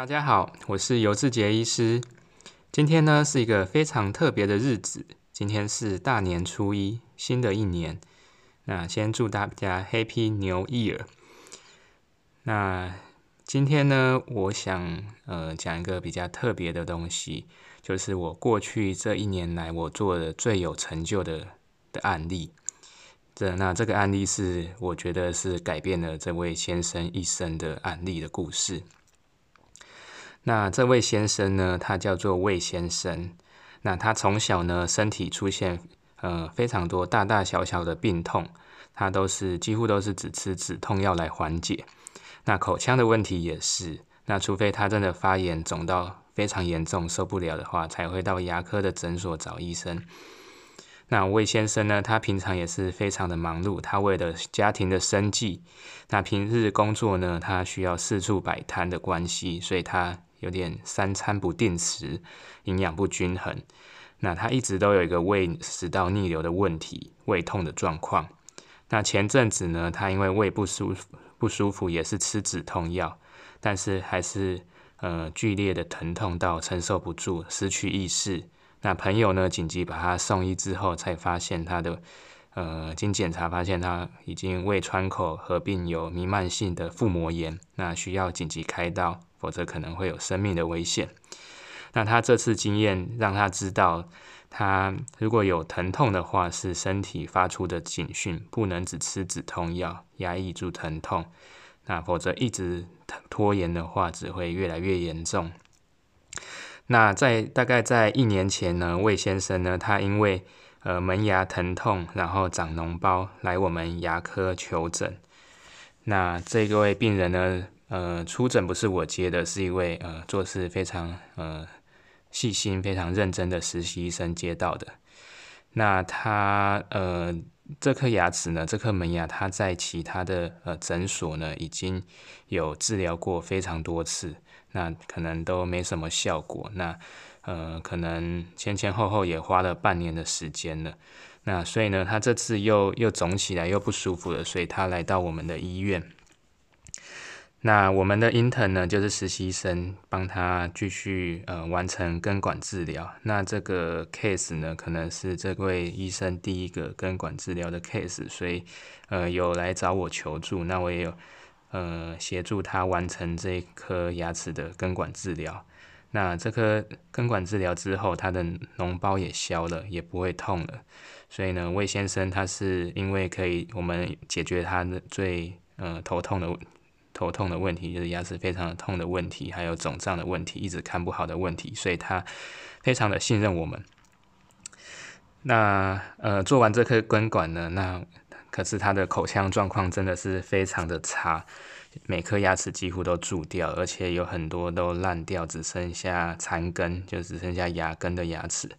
大家好，我是尤志杰医师。今天呢是一个非常特别的日子，今天是大年初一，新的一年。那先祝大家 Happy New Year。那今天呢，我想呃讲一个比较特别的东西，就是我过去这一年来我做的最有成就的的案例。这那这个案例是我觉得是改变了这位先生一生的案例的故事。那这位先生呢，他叫做魏先生。那他从小呢，身体出现呃非常多大大小小的病痛，他都是几乎都是只吃止痛药来缓解。那口腔的问题也是，那除非他真的发炎肿到非常严重受不了的话，才会到牙科的诊所找医生。那魏先生呢，他平常也是非常的忙碌，他为了家庭的生计，那平日工作呢，他需要四处摆摊的关系，所以他。有点三餐不定时，营养不均衡。那他一直都有一个胃食道逆流的问题，胃痛的状况。那前阵子呢，他因为胃不舒服，不舒服也是吃止痛药，但是还是呃剧烈的疼痛到承受不住，失去意识。那朋友呢紧急把他送医之后，才发现他的呃经检查发现他已经胃穿口合并有弥漫性的腹膜炎，那需要紧急开刀。否则可能会有生命的危险。那他这次经验让他知道，他如果有疼痛的话，是身体发出的警讯，不能只吃止痛药压抑住疼痛。那否则一直拖延的话，只会越来越严重。那在大概在一年前呢，魏先生呢，他因为呃门牙疼痛，然后长脓包来我们牙科求诊。那这位病人呢？呃，出诊不是我接的，是一位呃做事非常呃细心、非常认真的实习医生接到的。那他呃这颗牙齿呢，这颗门牙，他在其他的呃诊所呢已经有治疗过非常多次，那可能都没什么效果。那呃可能前前后后也花了半年的时间了。那所以呢，他这次又又肿起来又不舒服了，所以他来到我们的医院。那我们的 intern 呢，就是实习生，帮他继续呃完成根管治疗。那这个 case 呢，可能是这位医生第一个根管治疗的 case，所以呃有来找我求助。那我也有呃协助他完成这颗牙齿的根管治疗。那这颗根管治疗之后，他的脓包也消了，也不会痛了。所以呢，魏先生他是因为可以我们解决他的最呃头痛的。头痛的问题就是牙齿非常的痛的问题，还有肿胀的问题，一直看不好的问题，所以他非常的信任我们。那呃做完这颗根管呢，那可是他的口腔状况真的是非常的差，每颗牙齿几乎都蛀掉，而且有很多都烂掉，只剩下残根，就只剩下牙根的牙齿。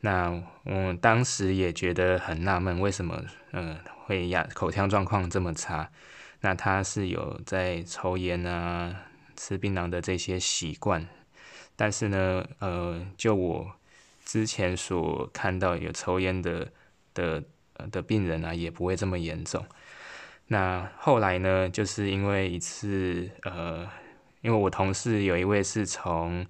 那我当时也觉得很纳闷，为什么嗯会牙口腔状况这么差？那他是有在抽烟啊、吃槟榔的这些习惯，但是呢，呃，就我之前所看到有抽烟的的的病人啊，也不会这么严重。那后来呢，就是因为一次，呃，因为我同事有一位是从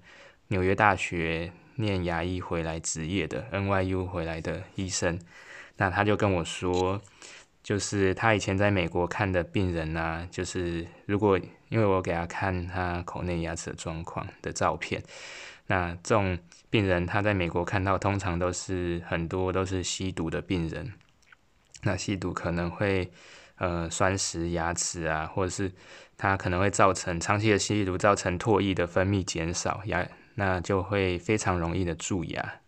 纽约大学念牙医回来执业的 NYU 回来的医生，那他就跟我说。就是他以前在美国看的病人呢，就是如果因为我给他看他口内牙齿的状况的照片，那这种病人他在美国看到通常都是很多都是吸毒的病人，那吸毒可能会呃酸蚀牙齿啊，或者是它可能会造成长期的吸毒造成唾液的分泌减少牙，那就会非常容易的蛀牙，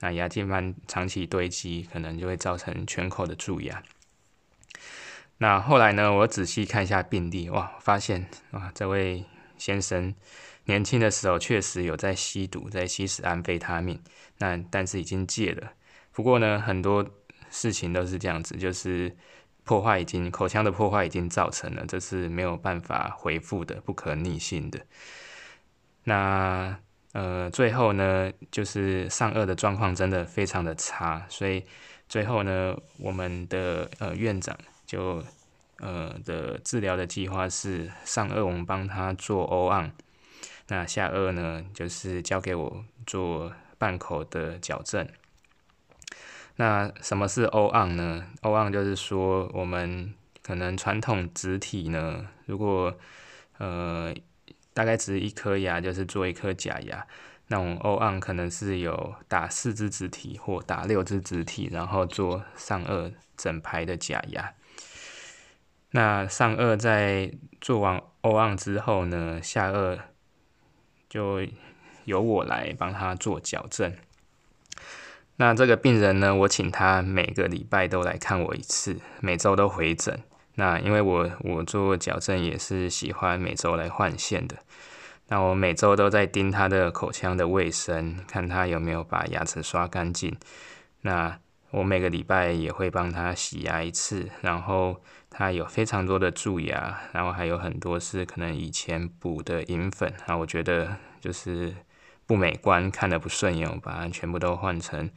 那牙菌斑长期堆积，可能就会造成全口的蛀牙。那后来呢？我仔细看一下病历，哇，发现哇，这位先生年轻的时候确实有在吸毒，在吸食安非他命。那但是已经戒了。不过呢，很多事情都是这样子，就是破坏已经口腔的破坏已经造成了，这是没有办法恢复的，不可逆性的。那呃，最后呢，就是上颚的状况真的非常的差，所以最后呢，我们的呃院长。就呃的治疗的计划是上颚，我们帮他做 O 案。那下颚呢，就是交给我做半口的矫正。那什么是 O on 呢？O on 就是说，我们可能传统植体呢，如果呃大概植一颗牙，就是做一颗假牙。那种 O on 可能是有打四只植体或打六只植体，然后做上颚整排的假牙。那上颚在做完 O on 之后呢，下颚就由我来帮他做矫正。那这个病人呢，我请他每个礼拜都来看我一次，每周都回诊。那因为我我做矫正也是喜欢每周来换线的。那我每周都在盯他的口腔的卫生，看他有没有把牙齿刷干净。那我每个礼拜也会帮他洗牙一次，然后他有非常多的蛀牙，然后还有很多是可能以前补的银粉啊，我觉得就是。不美观，看得不顺眼，我把它全部都换成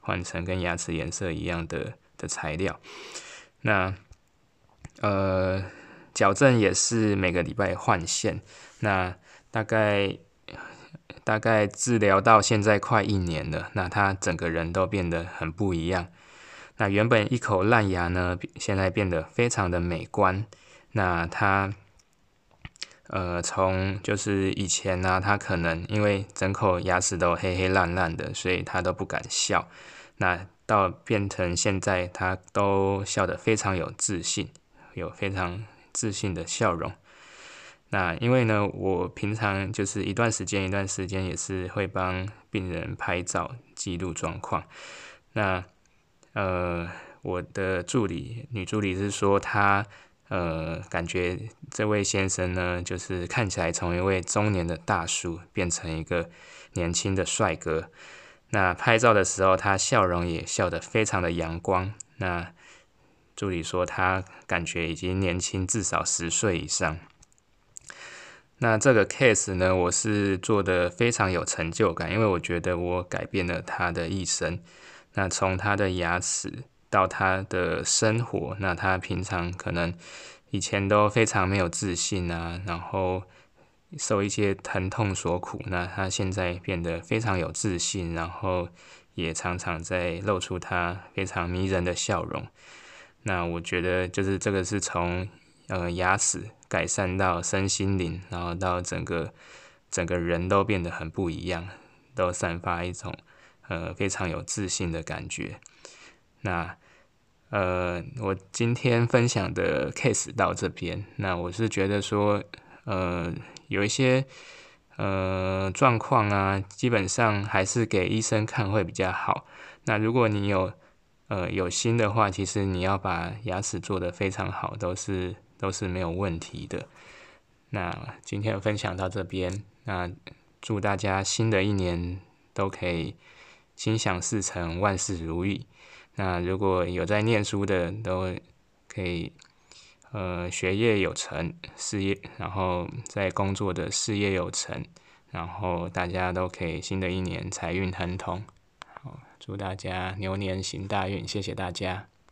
换成跟牙齿颜色一样的的材料。那呃，矫正也是每个礼拜换线。那大概大概治疗到现在快一年了，那他整个人都变得很不一样。那原本一口烂牙呢，现在变得非常的美观。那他。呃，从就是以前呢，他可能因为整口牙齿都黑黑烂烂的，所以他都不敢笑。那到变成现在，他都笑得非常有自信，有非常自信的笑容。那因为呢，我平常就是一段时间一段时间也是会帮病人拍照记录状况。那呃，我的助理女助理是说她。呃，感觉这位先生呢，就是看起来从一位中年的大叔变成一个年轻的帅哥。那拍照的时候，他笑容也笑得非常的阳光。那助理说，他感觉已经年轻至少十岁以上。那这个 case 呢，我是做的非常有成就感，因为我觉得我改变了他的一生。那从他的牙齿。到他的生活，那他平常可能以前都非常没有自信啊，然后受一些疼痛所苦。那他现在变得非常有自信，然后也常常在露出他非常迷人的笑容。那我觉得就是这个是从呃牙齿改善到身心灵，然后到整个整个人都变得很不一样，都散发一种呃非常有自信的感觉。那呃，我今天分享的 case 到这边。那我是觉得说，呃，有一些呃状况啊，基本上还是给医生看会比较好。那如果你有呃有心的话，其实你要把牙齿做得非常好，都是都是没有问题的。那今天分享到这边，那祝大家新的一年都可以心想事成，万事如意。那如果有在念书的，都可以，呃，学业有成，事业，然后在工作的事业有成，然后大家都可以新的一年财运亨通。好，祝大家牛年行大运，谢谢大家。